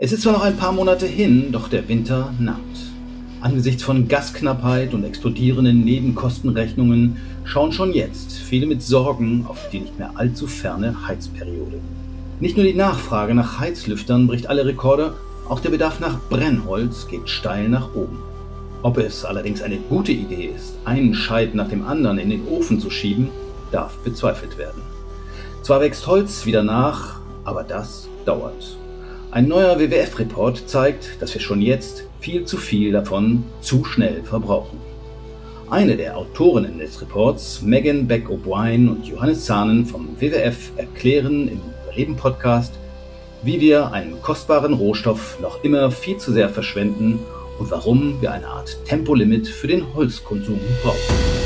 Es ist zwar noch ein paar Monate hin, doch der Winter naht. Angesichts von Gasknappheit und explodierenden Nebenkostenrechnungen schauen schon jetzt viele mit Sorgen auf die nicht mehr allzu ferne Heizperiode. Nicht nur die Nachfrage nach Heizlüftern bricht alle Rekorde, auch der Bedarf nach Brennholz geht steil nach oben. Ob es allerdings eine gute Idee ist, einen Scheit nach dem anderen in den Ofen zu schieben, darf bezweifelt werden. Zwar wächst Holz wieder nach, aber das dauert. Ein neuer WWF-Report zeigt, dass wir schon jetzt viel zu viel davon zu schnell verbrauchen. Eine der Autorinnen des Reports, Megan Beck O'Brien und Johannes Zahnen vom WWF, erklären im Reden-Podcast, wie wir einen kostbaren Rohstoff noch immer viel zu sehr verschwenden und warum wir eine Art Tempolimit für den Holzkonsum brauchen.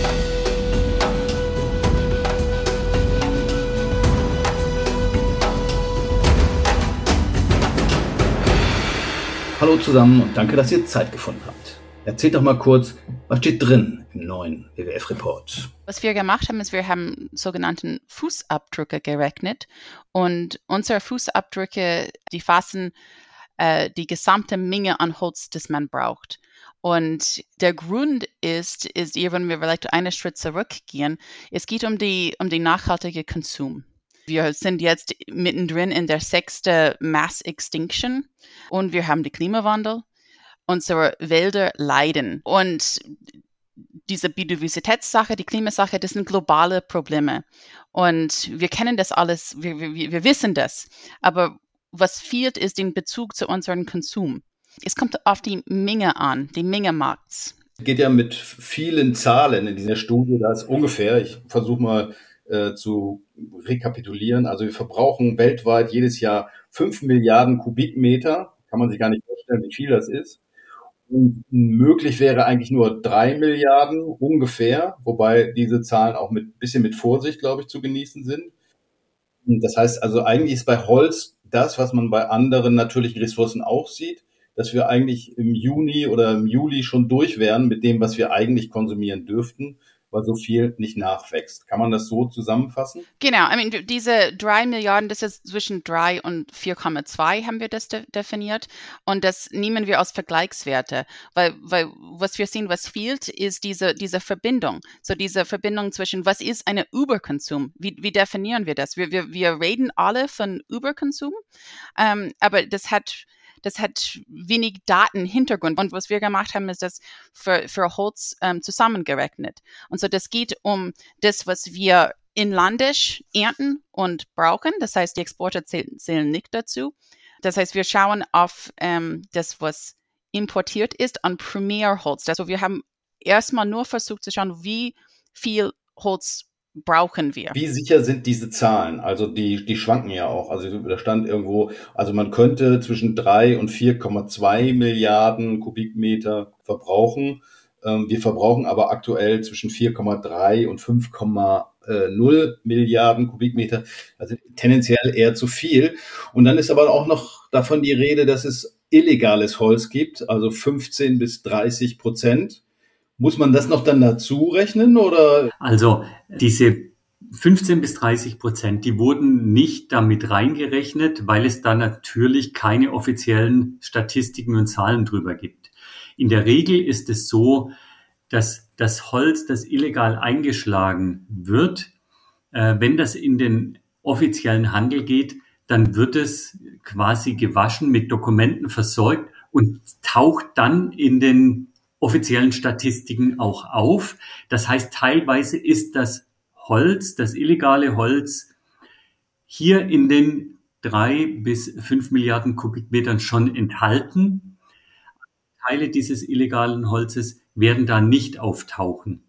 Hallo zusammen und danke, dass ihr Zeit gefunden habt. Erzählt doch mal kurz, was steht drin im neuen WWF-Report? Was wir gemacht haben, ist, wir haben sogenannten Fußabdrücke gerechnet und unsere Fußabdrücke, die fassen äh, die gesamte Menge an Holz, das man braucht. Und der Grund ist, ist, wenn wir vielleicht einen Schritt zurückgehen, es geht um die, um den nachhaltigen Konsum. Wir sind jetzt mittendrin in der sechsten Mass Extinction und wir haben den Klimawandel. Unsere Wälder leiden und diese Biodiversitätssache, die Klimasache, das sind globale Probleme. Und wir kennen das alles, wir, wir, wir wissen das. Aber was fehlt, ist den Bezug zu unserem Konsum. Es kommt auf die Menge an, die Menge macht's. Geht ja mit vielen Zahlen in dieser Studie, da ist ungefähr, ich versuche mal äh, zu rekapitulieren. Also wir verbrauchen weltweit jedes Jahr fünf Milliarden Kubikmeter. Kann man sich gar nicht vorstellen, wie viel das ist. Und möglich wäre eigentlich nur drei Milliarden ungefähr, wobei diese Zahlen auch mit bisschen mit Vorsicht, glaube ich, zu genießen sind. Und das heißt also eigentlich ist bei Holz das, was man bei anderen natürlichen Ressourcen auch sieht, dass wir eigentlich im Juni oder im Juli schon durch wären mit dem, was wir eigentlich konsumieren dürften weil so viel nicht nachwächst. Kann man das so zusammenfassen? Genau, I mean, diese drei Milliarden, das ist zwischen drei und 4,2 haben wir das de definiert und das nehmen wir als Vergleichswerte, weil, weil was wir sehen, was fehlt, ist diese, diese Verbindung. So diese Verbindung zwischen, was ist eine Überkonsum? Wie, wie definieren wir das? Wir, wir, wir reden alle von Überkonsum, ähm, aber das hat das hat wenig Datenhintergrund. Und was wir gemacht haben, ist das für, für Holz ähm, zusammengerechnet. Und so das geht um das, was wir inlandisch ernten und brauchen. Das heißt, die Exporte zählen, zählen nicht dazu. Das heißt, wir schauen auf ähm, das, was importiert ist, an Primärholz. Also wir haben erstmal nur versucht zu schauen, wie viel Holz brauchen wir. Wie sicher sind diese Zahlen? Also die, die schwanken ja auch. Also da stand irgendwo, also man könnte zwischen drei und 4,2 Milliarden Kubikmeter verbrauchen. Ähm, wir verbrauchen aber aktuell zwischen 4,3 und 5,0 Milliarden Kubikmeter. Also tendenziell eher zu viel. Und dann ist aber auch noch davon die Rede, dass es illegales Holz gibt, also 15 bis 30 Prozent. Muss man das noch dann dazu rechnen oder? Also diese 15 bis 30 Prozent, die wurden nicht damit reingerechnet, weil es da natürlich keine offiziellen Statistiken und Zahlen drüber gibt. In der Regel ist es so, dass das Holz, das illegal eingeschlagen wird, äh, wenn das in den offiziellen Handel geht, dann wird es quasi gewaschen, mit Dokumenten versorgt und taucht dann in den offiziellen Statistiken auch auf. Das heißt, teilweise ist das Holz, das illegale Holz, hier in den drei bis fünf Milliarden Kubikmetern schon enthalten. Teile dieses illegalen Holzes werden da nicht auftauchen.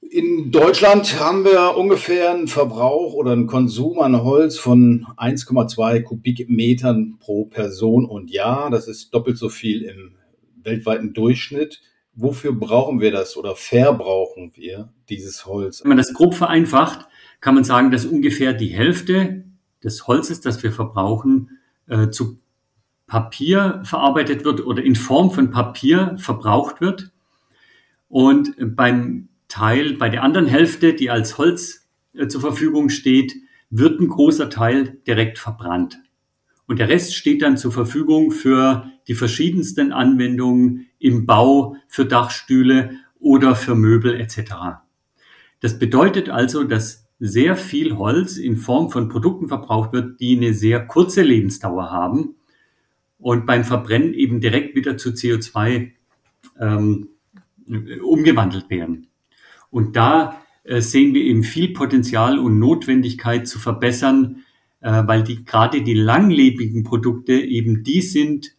In Deutschland haben wir ungefähr einen Verbrauch oder einen Konsum an Holz von 1,2 Kubikmetern pro Person und Jahr. Das ist doppelt so viel im weltweiten Durchschnitt. Wofür brauchen wir das oder verbrauchen wir dieses Holz? Wenn man das grob vereinfacht, kann man sagen, dass ungefähr die Hälfte des Holzes, das wir verbrauchen, äh, zu Papier verarbeitet wird oder in Form von Papier verbraucht wird. Und beim Teil, bei der anderen Hälfte, die als Holz äh, zur Verfügung steht, wird ein großer Teil direkt verbrannt. Und der Rest steht dann zur Verfügung für die verschiedensten Anwendungen im Bau, für Dachstühle oder für Möbel etc. Das bedeutet also, dass sehr viel Holz in Form von Produkten verbraucht wird, die eine sehr kurze Lebensdauer haben und beim Verbrennen eben direkt wieder zu CO2 ähm, umgewandelt werden. Und da äh, sehen wir eben viel Potenzial und Notwendigkeit zu verbessern, äh, weil die gerade die langlebigen Produkte eben die sind,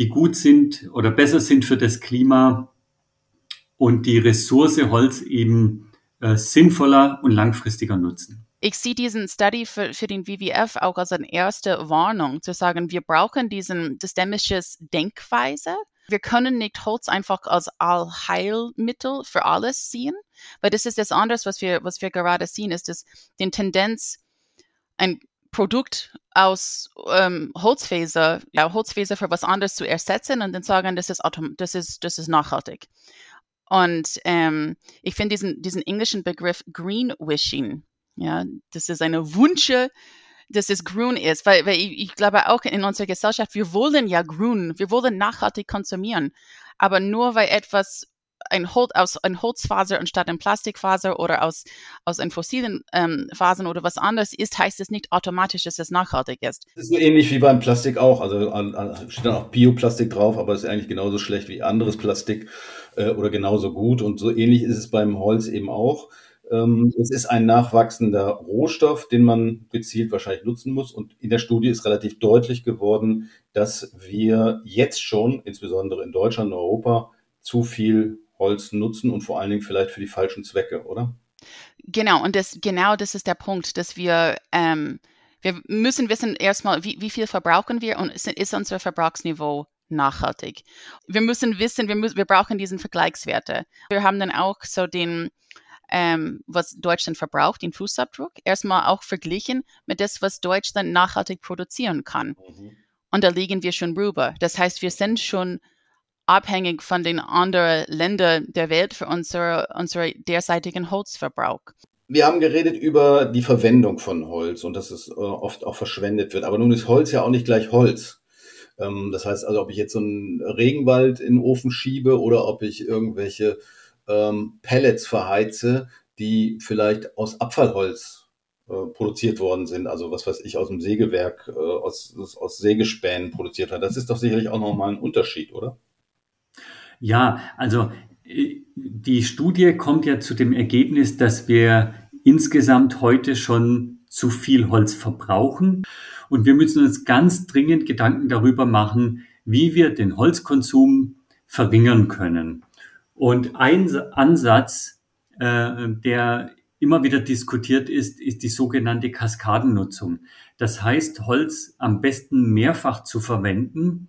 die gut sind oder besser sind für das Klima und die Ressource Holz eben äh, sinnvoller und langfristiger nutzen. Ich sehe diesen Study für, für den WWF auch als eine erste Warnung, zu sagen, wir brauchen diesen systemisches Denkweise. Wir können nicht Holz einfach als Allheilmittel für alles sehen, weil das ist das anderes, was wir, was wir gerade sehen, ist das den Tendenz, ein Produkt aus ähm, Holzfaser, ja, Holzfaser für was anderes zu ersetzen und dann sagen, das ist, das ist, das ist nachhaltig. Und ähm, ich finde diesen, diesen englischen Begriff Greenwishing, ja, das ist eine Wunsche, dass es grün ist, weil, weil ich, ich glaube auch in unserer Gesellschaft, wir wollen ja grün, wir wollen nachhaltig konsumieren, aber nur weil etwas ein Holz, aus ein Holzfaser anstatt ein Plastikfaser oder aus, aus einem fossilen ähm, Fasern oder was anderes ist, heißt es nicht automatisch, dass es nachhaltig ist. Das ist so ähnlich wie beim Plastik auch. Also steht dann auch Bioplastik drauf, aber es ist eigentlich genauso schlecht wie anderes Plastik äh, oder genauso gut. Und so ähnlich ist es beim Holz eben auch. Ähm, es ist ein nachwachsender Rohstoff, den man gezielt wahrscheinlich nutzen muss. Und in der Studie ist relativ deutlich geworden, dass wir jetzt schon, insbesondere in Deutschland und Europa, zu viel Holz nutzen und vor allen Dingen vielleicht für die falschen Zwecke, oder? Genau, und das, genau das ist der Punkt, dass wir, ähm, wir müssen wissen erstmal, wie, wie viel verbrauchen wir und ist, ist unser Verbrauchsniveau nachhaltig. Wir müssen wissen, wir, müssen, wir brauchen diesen Vergleichswerte. Wir haben dann auch so den, ähm, was Deutschland verbraucht, den Fußabdruck, erstmal auch verglichen mit das, was Deutschland nachhaltig produzieren kann. Mhm. Und da liegen wir schon rüber. Das heißt, wir sind schon abhängig von den anderen Ländern der Welt für unsere, unsere derzeitigen Holzverbrauch. Wir haben geredet über die Verwendung von Holz und dass es äh, oft auch verschwendet wird. Aber nun ist Holz ja auch nicht gleich Holz. Ähm, das heißt also, ob ich jetzt so einen Regenwald in den Ofen schiebe oder ob ich irgendwelche ähm, Pellets verheize, die vielleicht aus Abfallholz äh, produziert worden sind, also was weiß ich, aus dem Sägewerk, äh, aus, aus Sägespänen produziert hat. Das ist doch sicherlich auch nochmal ein Unterschied, oder? Ja, also äh, die Studie kommt ja zu dem Ergebnis, dass wir insgesamt heute schon zu viel Holz verbrauchen. Und wir müssen uns ganz dringend Gedanken darüber machen, wie wir den Holzkonsum verringern können. Und ein Ansatz, äh, der immer wieder diskutiert ist, ist die sogenannte Kaskadennutzung. Das heißt, Holz am besten mehrfach zu verwenden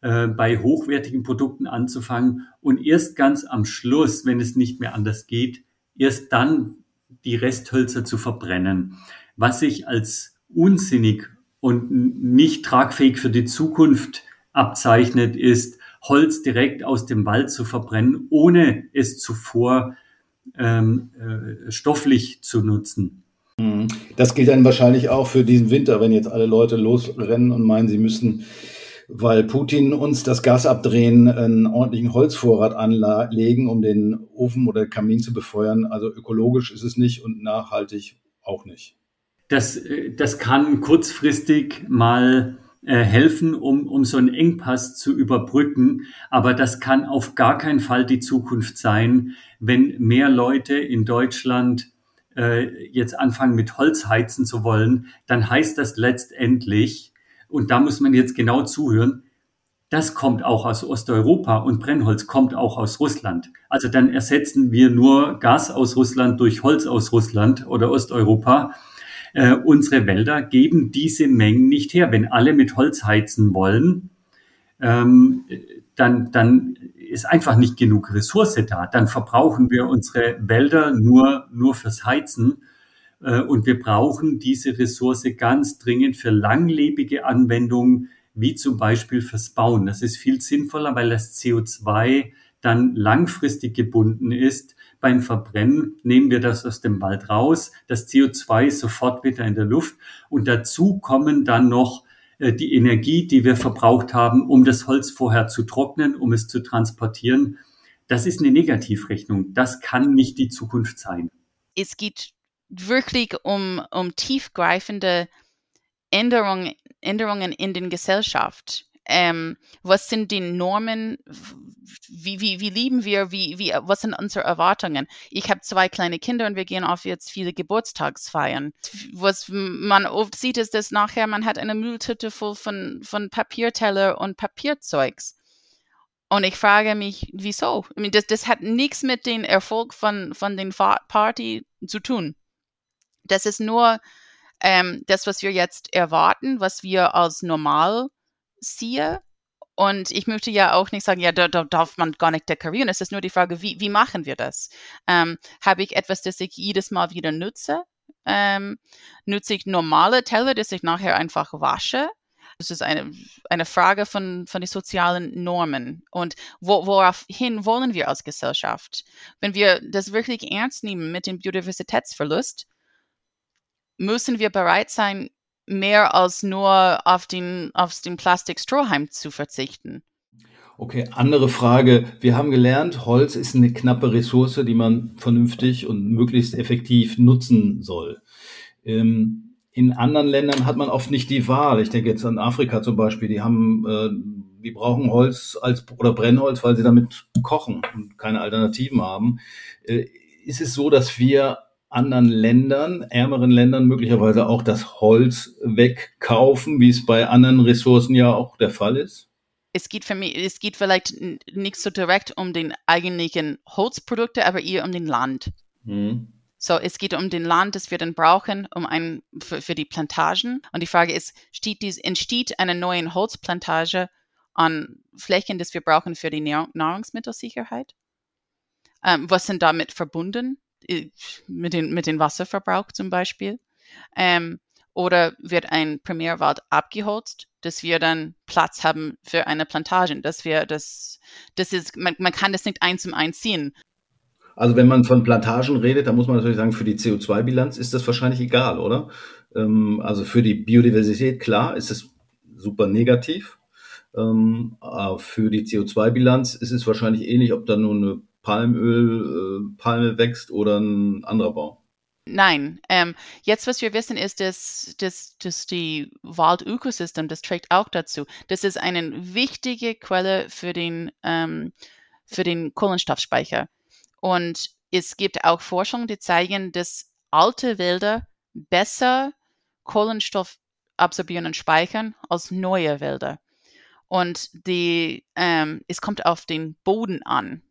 äh, bei hochwertigen Produkten anzufangen und erst ganz am Schluss, wenn es nicht mehr anders geht, erst dann die Resthölzer zu verbrennen, was sich als unsinnig und nicht tragfähig für die Zukunft abzeichnet, ist, Holz direkt aus dem Wald zu verbrennen, ohne es zuvor ähm, äh, stofflich zu nutzen. Mhm. Das gilt dann wahrscheinlich auch für diesen Winter, wenn jetzt alle Leute losrennen und meinen, sie müssen weil Putin uns das Gas abdrehen, einen ordentlichen Holzvorrat anlegen, um den Ofen oder Kamin zu befeuern. Also ökologisch ist es nicht und nachhaltig auch nicht. Das, äh, das kann kurzfristig mal äh, helfen, um, um so einen Engpass zu überbrücken. Aber das kann auf gar keinen Fall die Zukunft sein, wenn mehr Leute in Deutschland äh, jetzt anfangen mit Holz heizen zu wollen, dann heißt das letztendlich, und da muss man jetzt genau zuhören, das kommt auch aus Osteuropa und Brennholz kommt auch aus Russland. Also dann ersetzen wir nur Gas aus Russland durch Holz aus Russland oder Osteuropa. Äh, unsere Wälder geben diese Mengen nicht her. Wenn alle mit Holz heizen wollen, ähm, dann, dann ist einfach nicht genug Ressource da. Dann verbrauchen wir unsere Wälder nur, nur fürs Heizen und wir brauchen diese Ressource ganz dringend für langlebige Anwendungen, wie zum Beispiel fürs Bauen. Das ist viel sinnvoller, weil das CO2 dann langfristig gebunden ist. Beim Verbrennen nehmen wir das aus dem Wald raus. Das CO2 ist sofort wieder in der Luft. Und dazu kommen dann noch äh, die Energie, die wir verbraucht haben, um das Holz vorher zu trocknen, um es zu transportieren, das ist eine Negativrechnung. Das kann nicht die Zukunft sein. Es geht wirklich um, um tiefgreifende Änderungen, Änderungen in der Gesellschaft. Ähm, was sind die Normen? Wie, wie, wie lieben wir? Wie, wie, was sind unsere Erwartungen? Ich habe zwei kleine Kinder und wir gehen auf jetzt viele Geburtstagsfeiern. Was man oft sieht, ist, dass nachher man hat eine Mülltüte voll von, von Papierteller und Papierzeugs. Und ich frage mich, wieso? I mean, das, das hat nichts mit dem Erfolg von, von den Party zu tun. Das ist nur ähm, das, was wir jetzt erwarten, was wir als normal sehen. Und ich möchte ja auch nicht sagen, ja, da, da darf man gar nicht dekorieren. Es ist nur die Frage, wie, wie machen wir das? Ähm, Habe ich etwas, das ich jedes Mal wieder nutze? Ähm, nutze ich normale Teller, das ich nachher einfach wasche? Das ist eine, eine Frage von, von den sozialen Normen. Und wo, woraufhin wollen wir als Gesellschaft? Wenn wir das wirklich ernst nehmen mit dem Biodiversitätsverlust, müssen wir bereit sein, mehr als nur auf den, auf den Plastikstrohhalm zu verzichten. Okay, andere Frage. Wir haben gelernt, Holz ist eine knappe Ressource, die man vernünftig und möglichst effektiv nutzen soll. Ähm, in anderen Ländern hat man oft nicht die Wahl. Ich denke jetzt an Afrika zum Beispiel. Die haben, äh, die brauchen Holz als oder Brennholz, weil sie damit kochen und keine Alternativen haben. Äh, ist es so, dass wir anderen Ländern, ärmeren Ländern möglicherweise auch das Holz wegkaufen, wie es bei anderen Ressourcen ja auch der Fall ist? Es geht für mich, es geht vielleicht nicht so direkt um den eigentlichen Holzprodukte, aber eher um den Land. Mhm. So, es geht um den Land, das wir dann brauchen, um ein, für, für die Plantagen. Und die Frage ist, dies, entsteht eine neue Holzplantage an Flächen, das wir brauchen für die Nahrungsmittelsicherheit? Ähm, was sind damit verbunden? Äh, mit, den, mit dem Wasserverbrauch zum Beispiel. Ähm, oder wird ein Primärwald abgeholzt, dass wir dann Platz haben für eine Plantage. Dass wir das, das ist, man, man kann das nicht eins zum eins ziehen. Also wenn man von Plantagen redet, dann muss man natürlich sagen, für die CO2-Bilanz ist das wahrscheinlich egal, oder? Ähm, also für die Biodiversität, klar, ist es super negativ. Ähm, für die CO2-Bilanz ist es wahrscheinlich ähnlich, ob da nur eine Palmöl, äh, Palme wächst oder ein anderer Baum? Nein. Ähm, jetzt, was wir wissen, ist, dass, dass, dass die Waldökosystem, das trägt auch dazu. Das ist eine wichtige Quelle für den, ähm, für den Kohlenstoffspeicher. Und es gibt auch Forschungen, die zeigen, dass alte Wälder besser Kohlenstoff absorbieren und speichern als neue Wälder. Und die, ähm, es kommt auf den Boden an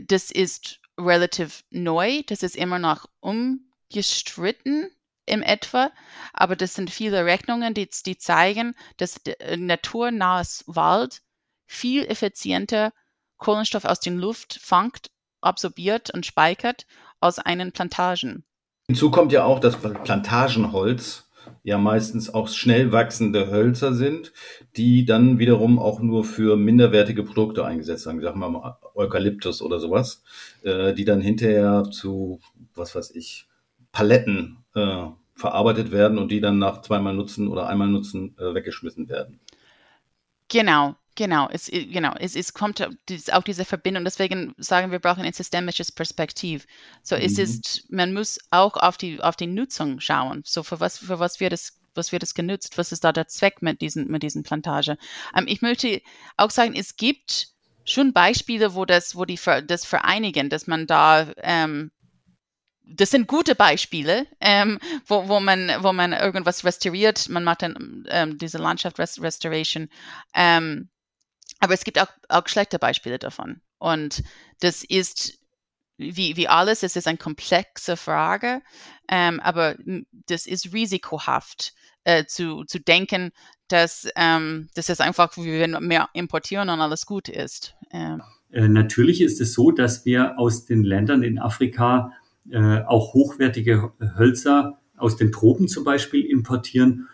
das ist relativ neu, das ist immer noch umgestritten im etwa, aber das sind viele Rechnungen, die, die zeigen, dass äh, naturnahes Wald viel effizienter Kohlenstoff aus der Luft fangt, absorbiert und speichert als einen Plantagen. Hinzu kommt ja auch, dass Plantagenholz ja meistens auch schnell wachsende Hölzer sind, die dann wiederum auch nur für minderwertige Produkte eingesetzt werden, sagen wir mal Eukalyptus oder sowas, äh, die dann hinterher zu, was weiß ich, Paletten äh, verarbeitet werden und die dann nach zweimal Nutzen oder einmal Nutzen äh, weggeschmissen werden. Genau, Genau, es, genau, es, es kommt auch diese Verbindung. Deswegen sagen wir, brauchen ein systemisches Perspektiv. So mhm. es ist, man muss auch auf die, auf die Nutzung schauen. So für was, für was wird es, was wird es genutzt? Was ist da der Zweck mit diesen, mit diesen Plantage? Ähm, ich möchte auch sagen, es gibt schon Beispiele, wo das, wo die, das vereinigen, dass man da, ähm, das sind gute Beispiele, ähm, wo, wo, man, wo man irgendwas restauriert. Man macht dann ähm, diese Landschaft Restoration. Ähm, aber es gibt auch, auch schlechte Beispiele davon. Und das ist wie, wie alles, es ist eine komplexe Frage, ähm, aber das ist risikohaft äh, zu, zu denken, dass ähm, das ist einfach, wir mehr importieren und alles gut ist. Ähm. Äh, natürlich ist es so, dass wir aus den Ländern in Afrika äh, auch hochwertige Hölzer aus den Tropen zum Beispiel importieren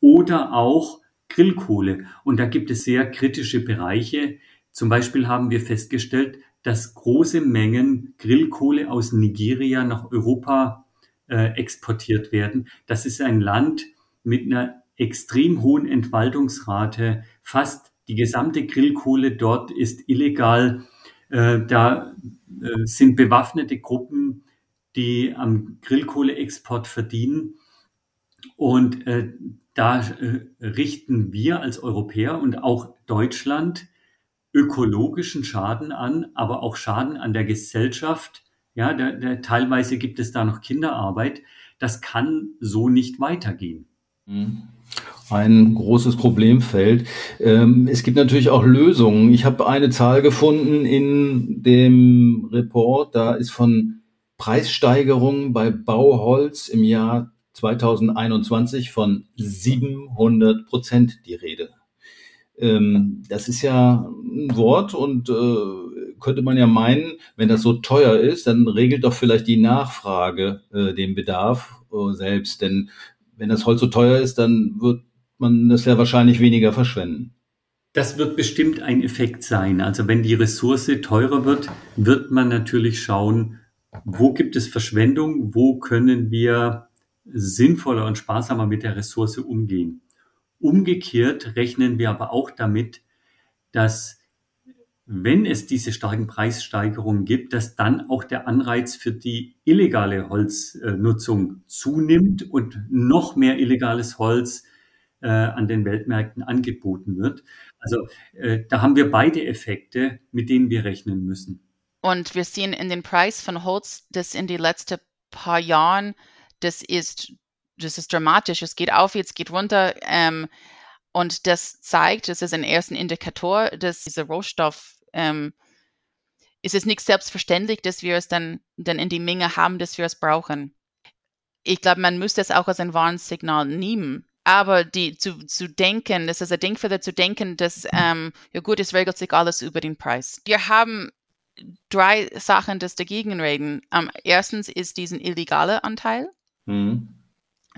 oder auch Grillkohle. Und da gibt es sehr kritische Bereiche. Zum Beispiel haben wir festgestellt, dass große Mengen Grillkohle aus Nigeria nach Europa äh, exportiert werden. Das ist ein Land mit einer extrem hohen Entwaldungsrate. Fast die gesamte Grillkohle dort ist illegal. Äh, da äh, sind bewaffnete Gruppen, die am Grillkohleexport verdienen. Und äh, da richten wir als Europäer und auch Deutschland ökologischen Schaden an, aber auch Schaden an der Gesellschaft. Ja, der, der, teilweise gibt es da noch Kinderarbeit. Das kann so nicht weitergehen. Mhm ein großes Problemfeld. Ähm, es gibt natürlich auch Lösungen. Ich habe eine Zahl gefunden in dem Report, da ist von Preissteigerungen bei Bauholz im Jahr 2021 von 700 Prozent die Rede. Ähm, das ist ja ein Wort und äh, könnte man ja meinen, wenn das so teuer ist, dann regelt doch vielleicht die Nachfrage äh, den Bedarf äh, selbst. Denn wenn das Holz so teuer ist, dann wird man das ja wahrscheinlich weniger verschwenden. Das wird bestimmt ein Effekt sein. Also wenn die Ressource teurer wird, wird man natürlich schauen, wo gibt es Verschwendung, wo können wir sinnvoller und sparsamer mit der Ressource umgehen. Umgekehrt rechnen wir aber auch damit, dass wenn es diese starken Preissteigerungen gibt, dass dann auch der Anreiz für die illegale Holznutzung zunimmt und noch mehr illegales Holz äh, an den Weltmärkten angeboten wird. Also äh, da haben wir beide Effekte, mit denen wir rechnen müssen. Und wir sehen in den Preis von Holz, dass in den letzten paar Jahren, das ist, das ist dramatisch. Es geht auf, jetzt geht runter. Ähm, und das zeigt, das ist ein erster Indikator, dass dieser Rohstoff, ähm, ist es nicht selbstverständlich, dass wir es dann, dann in die Menge haben, dass wir es brauchen. Ich glaube, man müsste es auch als ein Warnsignal nehmen. Aber die zu, zu denken, das ist ein Denkfehler zu denken, dass, ähm, ja gut, es regelt sich alles über den Preis. Wir haben drei Sachen, das dagegen reden. Um, erstens ist diesen illegale Anteil. Mhm.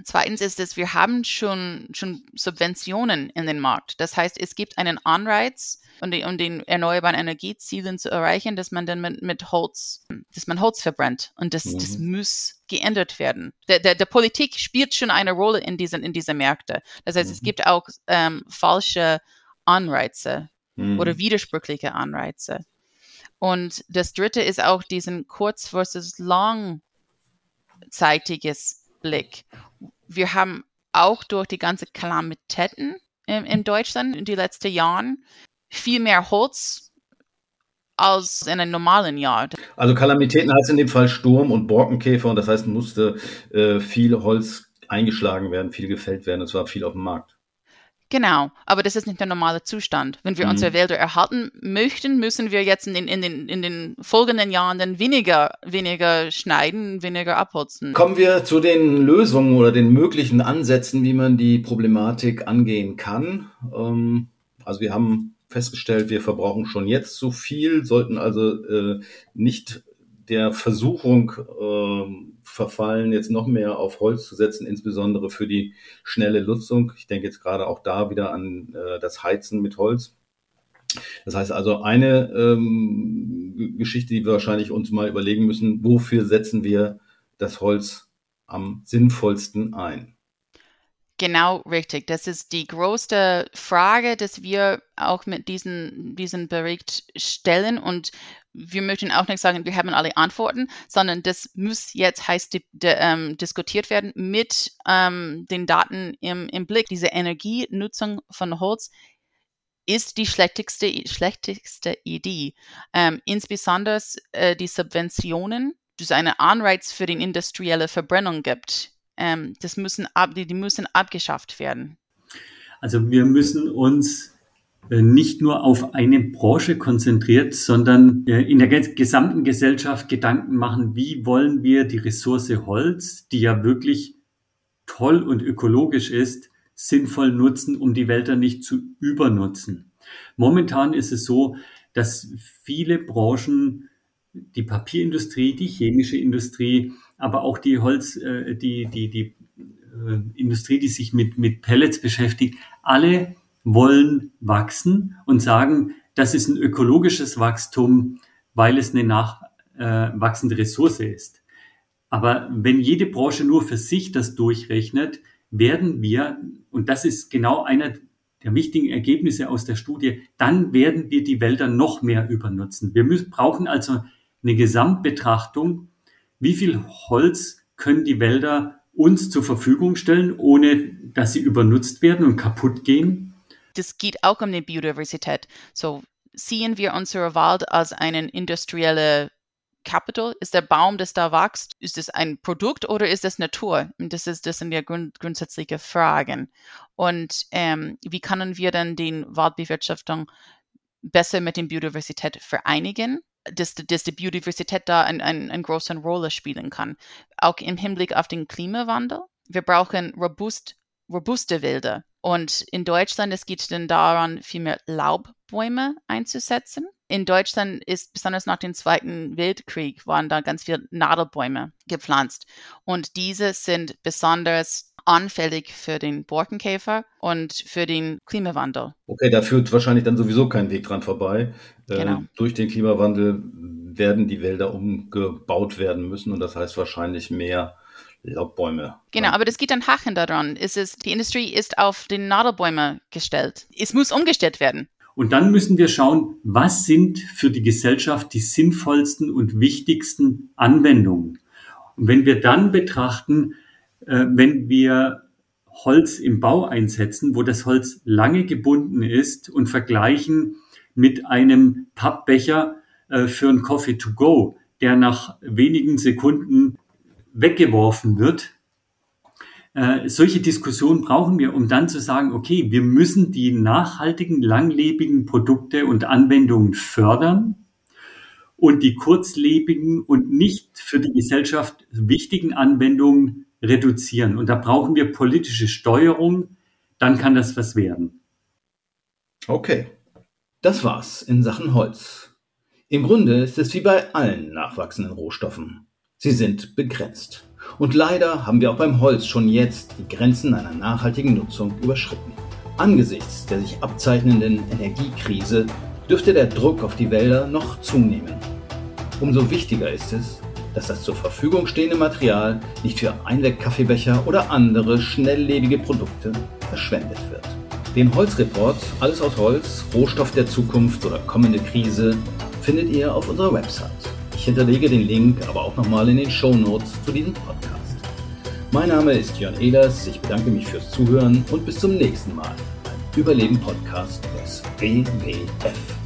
Zweitens ist es, wir haben schon, schon Subventionen in den Markt. Das heißt, es gibt einen Anreiz, um, die, um den erneuerbaren Energiezielen zu erreichen, dass man dann mit, mit Holz, dass man Holz verbrennt. Und das, mhm. das muss geändert werden. Der, der, der Politik spielt schon eine Rolle in diesen, in diese Märkte. Das heißt, mhm. es gibt auch ähm, falsche Anreize mhm. oder widersprüchliche Anreize. Und das dritte ist auch diesen kurz versus langzeitiges Blick. Wir haben auch durch die ganzen Kalamitäten in, in Deutschland in den letzten Jahren viel mehr Holz als in einem normalen Jahr. Also Kalamitäten heißt in dem Fall Sturm und Borkenkäfer und das heißt, musste äh, viel Holz eingeschlagen werden, viel gefällt werden, es war viel auf dem Markt. Genau, aber das ist nicht der normale Zustand. Wenn wir mhm. unsere Wälder erhalten möchten, müssen wir jetzt in den, in den, in den folgenden Jahren dann weniger, weniger schneiden, weniger abholzen. Kommen wir zu den Lösungen oder den möglichen Ansätzen, wie man die Problematik angehen kann. Ähm, also wir haben festgestellt, wir verbrauchen schon jetzt zu viel, sollten also äh, nicht der Versuchung äh, verfallen, jetzt noch mehr auf Holz zu setzen, insbesondere für die schnelle Nutzung. Ich denke jetzt gerade auch da wieder an äh, das Heizen mit Holz. Das heißt also eine ähm, Geschichte, die wir wahrscheinlich uns mal überlegen müssen, wofür setzen wir das Holz am sinnvollsten ein? Genau, richtig. Das ist die größte Frage, dass wir auch mit diesem diesen Bericht stellen. Und wir möchten auch nicht sagen, wir haben alle Antworten, sondern das muss jetzt heißt di di ähm, diskutiert werden mit ähm, den Daten im, im Blick. Diese Energienutzung von Holz ist die schlechteste, schlechteste Idee. Ähm, insbesondere äh, die Subventionen, das einen Anreiz für die industrielle Verbrennung gibt ähm, das müssen ab, die, die müssen abgeschafft werden. Also wir müssen uns nicht nur auf eine Branche konzentriert, sondern äh, in der gesamten Gesellschaft Gedanken machen, wie wollen wir die Ressource Holz, die ja wirklich toll und ökologisch ist, sinnvoll nutzen, um die Wälder nicht zu übernutzen. Momentan ist es so, dass viele Branchen, die Papierindustrie, die chemische Industrie, aber auch die Holz, äh, die, die, die äh, Industrie, die sich mit, mit Pellets beschäftigt, alle wollen wachsen und sagen, das ist ein ökologisches Wachstum, weil es eine nachwachsende äh, Ressource ist. Aber wenn jede Branche nur für sich das durchrechnet, werden wir, und das ist genau einer der wichtigen Ergebnisse aus der Studie, dann werden wir die Wälder noch mehr übernutzen. Wir müssen, brauchen also eine Gesamtbetrachtung, wie viel Holz können die Wälder uns zur Verfügung stellen, ohne dass sie übernutzt werden und kaputt gehen. Das geht auch um die Biodiversität. So sehen wir unsere Wald als einen industrielle Capital? Ist der Baum, das da wächst, ist es ein Produkt oder ist es Natur? Das, ist, das sind ja grund, grundsätzliche Fragen. Und ähm, wie können wir dann den Waldbewirtschaftung besser mit der Biodiversität vereinigen? Dass, dass die Biodiversität da eine ein, ein große Rolle spielen kann. Auch im Hinblick auf den Klimawandel. Wir brauchen robust, robuste Wälder. Und in Deutschland, es geht dann daran, viel mehr Laubbäume einzusetzen in Deutschland ist besonders nach dem Zweiten Weltkrieg waren da ganz viele Nadelbäume gepflanzt. Und diese sind besonders anfällig für den Borkenkäfer und für den Klimawandel. Okay, da führt wahrscheinlich dann sowieso kein Weg dran vorbei. Äh, genau. Äh, durch den Klimawandel werden die Wälder umgebaut werden müssen und das heißt wahrscheinlich mehr Laubbäume. Genau, aber das geht dann Haken daran. Es ist, die Industrie ist auf den Nadelbäume gestellt. Es muss umgestellt werden. Und dann müssen wir schauen, was sind für die Gesellschaft die sinnvollsten und wichtigsten Anwendungen. Und wenn wir dann betrachten, äh, wenn wir Holz im Bau einsetzen, wo das Holz lange gebunden ist und vergleichen mit einem Pappbecher äh, für ein Coffee to go, der nach wenigen Sekunden weggeworfen wird, äh, solche Diskussionen brauchen wir, um dann zu sagen, okay, wir müssen die nachhaltigen, langlebigen Produkte und Anwendungen fördern und die kurzlebigen und nicht für die Gesellschaft wichtigen Anwendungen reduzieren. Und da brauchen wir politische Steuerung, dann kann das was werden. Okay, das war's in Sachen Holz. Im Grunde ist es wie bei allen nachwachsenden Rohstoffen. Sie sind begrenzt. Und leider haben wir auch beim Holz schon jetzt die Grenzen einer nachhaltigen Nutzung überschritten. Angesichts der sich abzeichnenden Energiekrise dürfte der Druck auf die Wälder noch zunehmen. Umso wichtiger ist es, dass das zur Verfügung stehende Material nicht für Einweg-Kaffeebecher oder andere schnelllebige Produkte verschwendet wird. Den Holzreport Alles aus Holz, Rohstoff der Zukunft oder kommende Krise findet ihr auf unserer Website. Hinterlege den Link aber auch nochmal in den Show Notes zu diesem Podcast. Mein Name ist Jörn Ehlers, ich bedanke mich fürs Zuhören und bis zum nächsten Mal beim Überleben-Podcast des WWF.